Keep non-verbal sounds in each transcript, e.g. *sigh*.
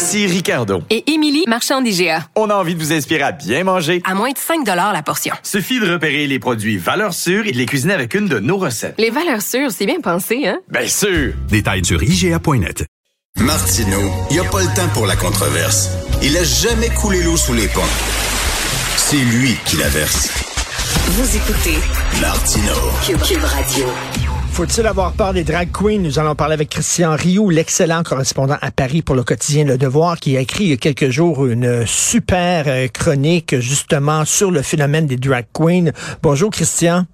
Ici Ricardo. Et Émilie, marchand d'IGA. On a envie de vous inspirer à bien manger. À moins de 5 la portion. Suffit de repérer les produits valeurs sûres et de les cuisiner avec une de nos recettes. Les valeurs sûres, c'est bien pensé, hein? Bien sûr! Détails sur IGA.net. Martineau, il n'y a pas le temps pour la controverse. Il a jamais coulé l'eau sous les ponts. C'est lui qui la verse. Vous écoutez Martino. Cube Radio. Faut-il avoir peur des drag queens? Nous allons parler avec Christian Rioux, l'excellent correspondant à Paris pour le quotidien Le Devoir, qui a écrit il y a quelques jours une super euh, chronique justement sur le phénomène des drag queens. Bonjour Christian.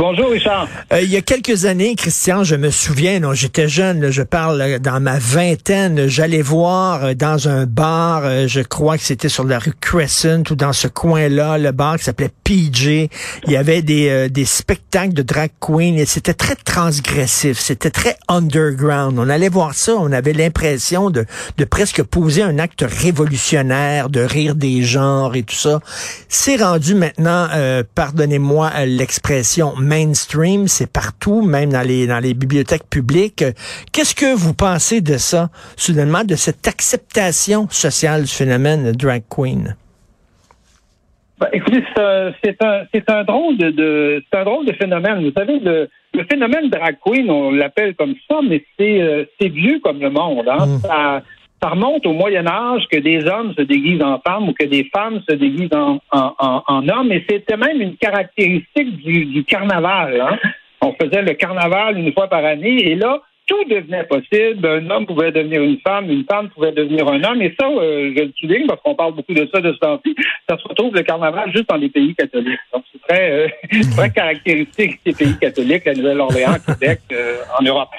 Bonjour, Richard. Euh, il y a quelques années, Christian, je me souviens, j'étais jeune, là, je parle euh, dans ma vingtaine, j'allais voir euh, dans un bar, euh, je crois que c'était sur la rue Crescent ou dans ce coin-là, le bar qui s'appelait PJ. Il y avait des, des spectacles de drag queen et c'était très transgressif, c'était très underground. On allait voir ça, on avait l'impression de, de presque poser un acte révolutionnaire, de rire des genres et tout ça. C'est rendu maintenant, pardonnez-moi l'expression, mainstream, c'est partout, même dans les, dans les bibliothèques publiques. Qu'est-ce que vous pensez de ça, soudainement, de cette acceptation sociale du phénomène drag queen? Ben, écoutez, c'est un, un, drôle de, un drôle de phénomène. Vous savez, le, le phénomène drag queen, on l'appelle comme ça, mais c'est, euh, vieux comme le monde. Hein? Mm. Ça, ça remonte au Moyen Âge que des hommes se déguisent en femmes ou que des femmes se déguisent en, hommes. Et c'était même une caractéristique du, carnaval. Hein? On faisait le carnaval une fois par année. Et là, tout devenait possible. Un homme pouvait devenir une femme, une femme pouvait devenir un homme. Et ça, euh, je le souligne parce qu'on parle beaucoup de ça de ce temps-ci. Ça se retrouve le carnaval juste dans les pays catholiques. Donc, c'est très, euh, *laughs* caractéristique des pays catholiques, la Nouvelle-Orléans, Québec, euh, en Europe.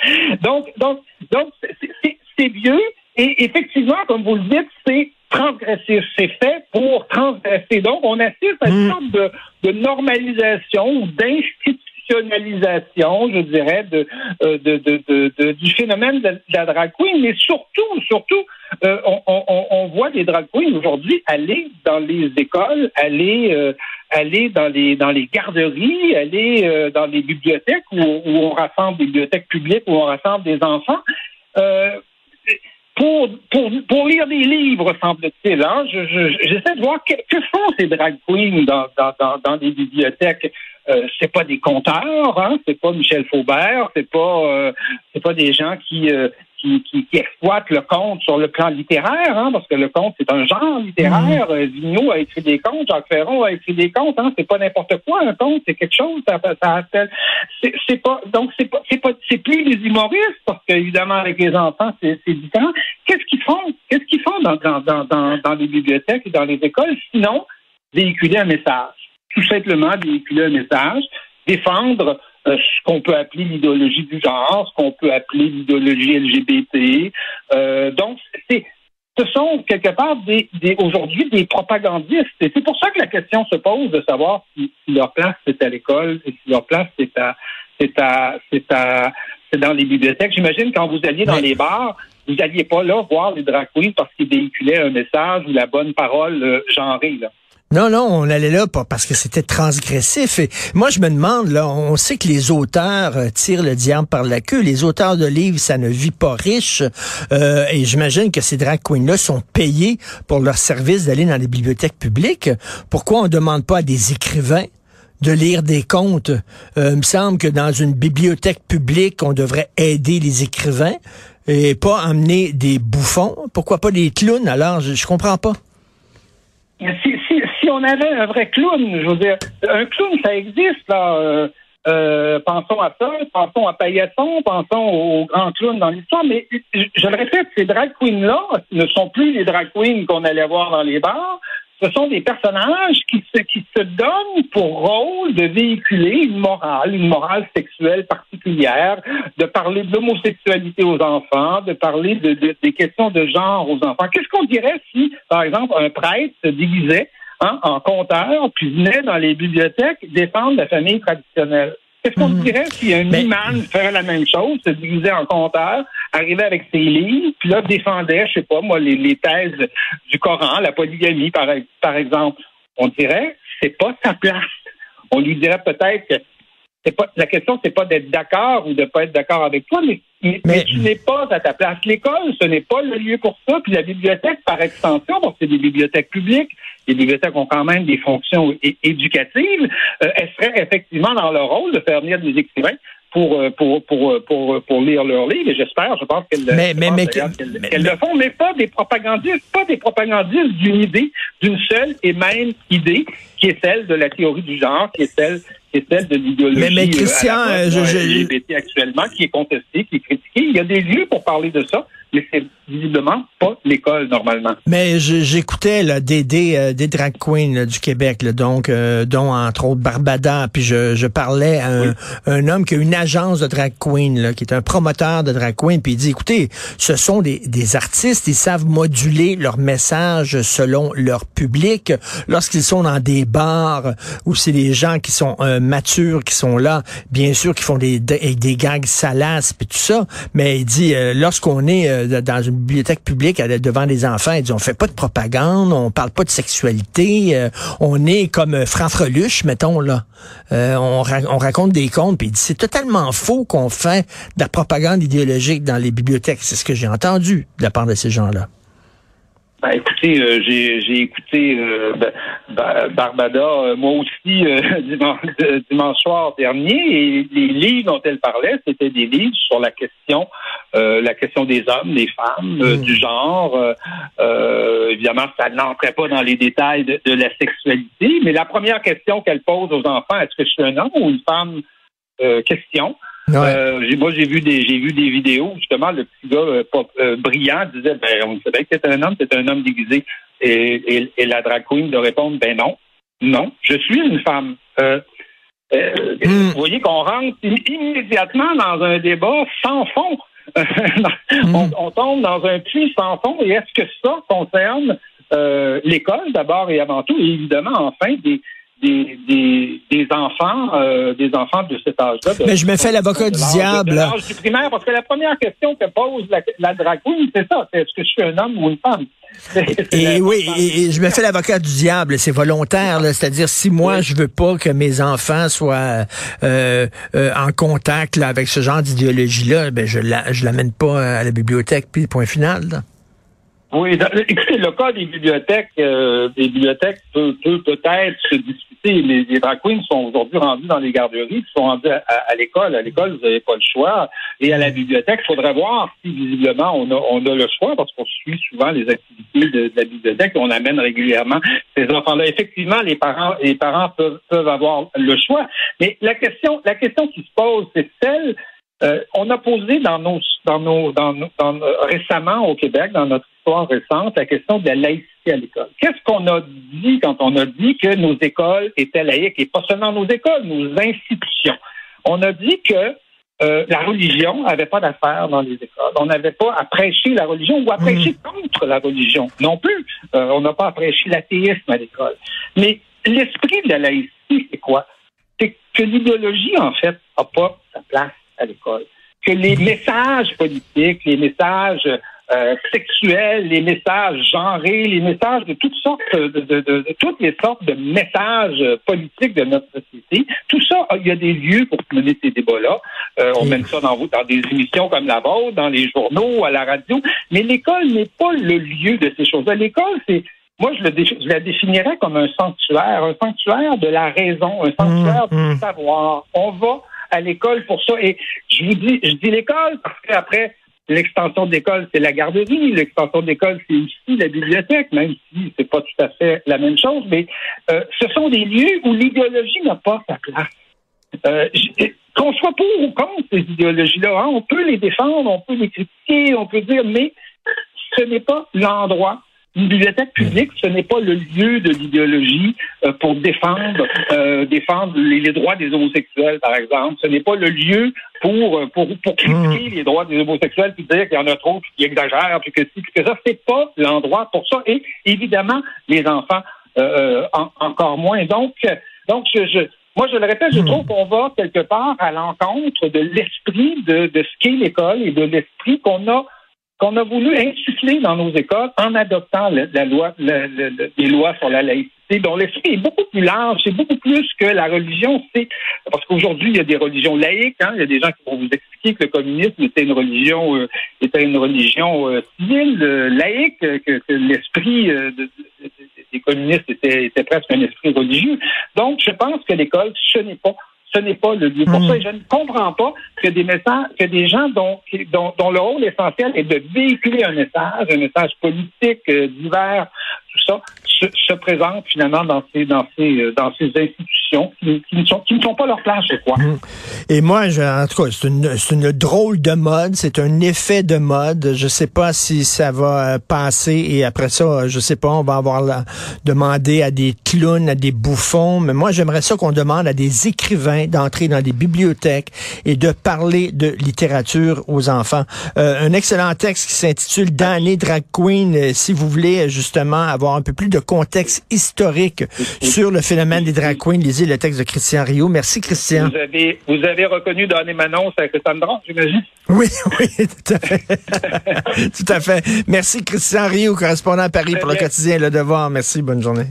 Donc, donc, donc, c'est vieux. Et effectivement, comme vous le dites, c'est transgressif. C'est fait pour transgresser. Donc, on assiste à une Mm. sorte de, de normalisation ou d'institutionnalisation, je dirais, de, euh, de, de, du phénomène de, la drag queen. Mais surtout, surtout, euh, on, on- on voit des drag queens aujourd'hui aller dans les écoles, aller euh, aller dans les dans les garderies, aller dans les bibliothèques où, où on rassemble des bibliothèques publiques où on rassemble des enfants. Pour, pour, pour lire des livres, semble-t-il. Hein? Je, je- j'essaie de voir que, que font ces drag queens dans, dans, dans, dans bibliothèques. Euh, c'est pas des conteurs, hein? c'est pas Michel Faubert, c'est pas euh, c'est pas des gens qui, euh, qui, qui, qui exploitent le conte sur le plan littéraire, hein? parce que le conte c'est un genre littéraire. Euh, Vigneault a écrit des contes, Jacques Ferron a écrit des contes, hein? c'est pas n'importe quoi un conte, c'est quelque chose. Ça, ça appelle. C'est, c'est pas donc c'est pas c'est pas c'est plus les humoristes parce qu'évidemment avec les enfants c'est, c'est différent. Qu'est-ce qu'ils font? Qu'est-ce qu'ils font dans, dans, dans, dans, dans les bibliothèques et dans les écoles sinon véhiculer un message? Tout simplement véhiculer un message, défendre euh, ce qu'on peut appeler l'idéologie du genre, ce qu'on peut appeler l'idéologie LGBT. Euh, donc, c'est ce sont quelque part des, des aujourd'hui des propagandistes. Et c'est pour ça que la question se pose de savoir si, si leur place c'est à l'école et si leur place c'est à c'est à c'est à c'est dans les bibliothèques. J'imagine quand vous alliez dans Oui. les bars, vous n'alliez pas là voir les drag queens parce qu'ils véhiculaient un message ou la bonne parole euh, genrée. Là. Non, non, on allait là pas parce que c'était transgressif. Et moi, je me demande, là, on sait que les auteurs euh, tirent le diable par la queue. Les auteurs de livres, ça ne vit pas riche. Euh, et j'imagine que ces drag queens-là sont payés pour leur service d'aller dans les bibliothèques publiques. Pourquoi on demande pas à des écrivains de lire des contes? Euh, il me semble que dans une bibliothèque publique, on devrait aider les écrivains et pas amener des bouffons. Pourquoi pas des clowns? Alors, je, je comprends pas. Si, on avait un vrai clown, je veux dire, un clown, ça existe, là. Euh, euh, pensons à ça, pensons à Paillasson, pensons aux grands clowns dans l'histoire, mais je, le répète, ces drag queens-là ne sont plus les drag queens qu'on allait voir dans les bars, ce sont des personnages qui se, qui se donnent pour rôle de véhiculer une morale, une morale sexuelle particulière, de parler de l'homosexualité aux enfants, de parler de, des questions de genre aux enfants. Qu'est-ce qu'on dirait si, par exemple, un prêtre se déguisait hein, en compteur, puis venait dans les bibliothèques défendre la famille traditionnelle? Qu'est-ce qu'on mhm. dirait si un imam ferait la même chose, se déguisait en compteur, arrivait avec ses livres, puis là défendait, je sais pas moi, les, thèses du Coran, la polygamie par, par exemple? On dirait c'est pas sa place. On lui dirait peut-être que c'est pas la question, c'est pas d'être d'accord ou de pas être d'accord avec toi, mais, mais, tu n'es pas à ta place. L'école, ce n'est pas le lieu pour ça. Puis la bibliothèque, par extension, donc c'est des bibliothèques publiques, les bibliothèques ont quand même des fonctions éducatives, euh, elles seraient effectivement dans leur rôle de faire venir des écrivains pour, euh, pour, pour, euh, pour, pour lire leurs livres, et j'espère, je pense qu'elles mais, mais, mais, le font, mais pas des propagandistes, pas des propagandistes d'une idée, d'une seule et même idée, qui est celle de la théorie du genre, qui est celle qui est celle de l'idéologie mais, mais Christian, LGBT actuellement, qui est contestée, qui est critiquée. Il y a des lieux pour parler de ça mais c'est visiblement pas l'école normalement. Mais j'écoutais là, des, des, euh, des drag queens du Québec, donc euh, dont entre autres Barbada, puis je, je parlais à un, un, homme qui a une agence de drag queen, là, qui est un promoteur de drag queen, puis il dit, écoutez, ce sont des, des artistes, ils savent moduler leur message selon leur public. Lorsqu'ils sont dans des bars où c'est des gens qui sont euh, matures, qui sont là, bien sûr, qui font des, des, des gags salaces, puis tout ça, mais il dit, lorsqu'on est euh, dans une bibliothèque publique devant des enfants et dit on fait pas de propagande, on parle pas de sexualité, euh, on est comme euh, Franfreluche, mettons là. on, on, raconte des contes puis il dit c'est totalement faux qu'on fait de la propagande idéologique dans les bibliothèques. C'est ce que j'ai entendu de la part de ces gens-là. Ben, écoutez, euh, j'ai écouté euh, Barbada, euh, moi aussi, *laughs* dimanche, dimanche, soir dernier, et les livres dont elle parlait, c'était des livres sur la question, la question des hommes, des femmes, mmh. du genre. évidemment, ça n'entrait pas dans les détails de, de, la sexualité, mais la première question qu'elle pose aux enfants, est-ce que je suis un homme ou une femme? Question. Euh, moi, j'ai vu des j'ai vu des vidéos justement le petit gars euh, euh, brillant disait ben on savait que c'était un homme, c'était un homme déguisé et, et, la drag queen de répondre ben non, non, je suis une femme. Hmm. Vous voyez qu'on rentre immédiatement dans un débat sans fond. *laughs* Hmm. on, on, tombe dans un puits sans fond. Et est-ce que ça concerne l'école d'abord et avant tout, et évidemment enfin des des, des, enfants, euh, des enfants de cet âge-là. Mais je me fais l'avocat du diable. l'âge du primaire, parce que la première question que pose la, la drag c'est ça, c'est est-ce que je suis un homme ou une femme? *laughs* Et, oui, et, je me fais l'avocat du diable, c'est volontaire, c'est-à-dire si moi je veux pas que mes enfants soient euh, euh, en contact avec ce genre d'idéologie-là, ben je la, je l'amène pas à la bibliothèque, puis point final. Oui, écoutez, le cas des bibliothèques, euh, des bibliothèques peut peut-être se discuter. Les, les drag queens sont aujourd'hui rendus dans les garderies, sont rendus à, l'école. À l'école, vous n'avez pas le choix. Et à la bibliothèque, il faudrait voir si visiblement on a, on a le choix, parce qu'on suit souvent les activités de, la bibliothèque, on amène régulièrement ces enfants-là. Effectivement, les parents, les parents peuvent, peuvent avoir le choix. Mais la question, la question qui se pose, c'est celle euh, on a posé dans nos, dans nos, dans, dans, récemment au Québec, dans notre histoire récente, la question de la laïcité à l'école. Qu'est-ce qu'on a dit quand on a dit que nos écoles étaient laïques et pas seulement nos écoles, nos institutions? On a dit que euh, la religion n'avait pas d'affaires dans les écoles. On n'avait pas à prêcher la religion ou à hmm. prêcher contre la religion non plus. Euh, on n'a pas à prêcher l'athéisme à l'école. Mais l'esprit de la laïcité, c'est quoi? C'est que l'idéologie, en fait, n'a pas sa place à l'école. Que les messages politiques, les messages euh, sexuels, les messages genrés, les messages de toutes sortes de, toutes les sortes de messages politiques de notre société, tout ça, il y a des lieux pour mener ces débats-là. Euh, on mène ça dans, dans des émissions comme la vôtre, dans les journaux, à la radio, mais l'école n'est pas le lieu de ces choses-là. L'école, c'est moi, je, le je, la définirais comme un sanctuaire, un sanctuaire de la raison, un sanctuaire mmh, du mmh. savoir. On va à l'école pour ça. Et je vous dis, je dis l'école parce qu'après, l'extension de l'école, c'est la garderie. L'extension de l'école, c'est aussi la bibliothèque, même si c'est pas tout à fait la même chose. Mais euh, ce sont des lieux où l'idéologie n'a pas sa place. Euh, qu'on soit pour ou contre ces idéologies-là, hein, on peut les défendre, on peut les critiquer, on peut dire, mais ce n'est pas l'endroit une bibliothèque publique, ce n'est pas le lieu de l'idéologie euh, pour défendre euh, défendre les, droits des homosexuels, par exemple. Ce n'est pas le lieu pour euh, pour pour critiquer mmh. les droits des homosexuels puis dire qu'il y en a trop, puis qu'ils exagèrent, puis que ci, que ça. C'est pas l'endroit pour ça. Et évidemment, les enfants encore moins. Donc donc je, moi, je le répète, je mmh. trouve qu'on va quelque part à l'encontre de l'esprit de, de ce qu'est l'école et de l'esprit qu'on a qu'on a voulu insuffler dans nos écoles en adoptant la loi, les lois sur la laïcité, dont l'esprit est beaucoup plus large, c'est beaucoup plus que la religion. C'est parce qu'aujourd'hui il y a des religions laïques. Hein, il y a des gens qui vont vous expliquer que le communisme était une religion, euh, était une religion euh, civile, euh, laïque, que, l'esprit des communistes était, était presque un esprit religieux. Donc, je pense que l'école, ce n'est pas ce n'est pas le lieu. Pour hmm. ça, je ne comprends pas que des messages, que des gens dont, dont, dont, le rôle essentiel est de véhiculer un message, un message politique euh, divers, tout ça, se, se présentent finalement dans ces, dans ces, euh, dans ces institutions qui, ne sont, qui ne sont pas leur place, je crois. Hmm. Et moi, je, en tout cas, c'est une, une drôle de mode, c'est un effet de mode. Je sais pas si ça va euh, passer et après ça, je sais pas, on va avoir la, demander à des clowns, à des bouffons, mais moi, j'aimerais ça qu'on demande à des écrivains d'entrer dans des bibliothèques et de parler de littérature aux enfants. Euh, un excellent texte qui s'intitule Danny Drag Queen, euh, si vous voulez justement un peu plus de contexte historique *laughs* sur le phénomène des drag queens, lisez le texte de Christian Rio. Merci Christian. Vous avez, vous avez reconnu Danny Manon, c'est Sandra, j'imagine? *laughs* Oui, oui, tout à fait. *laughs* tout à fait. Merci Christian Rio, correspondant à Paris pour le quotidien Le Devoir. Merci, bonne journée.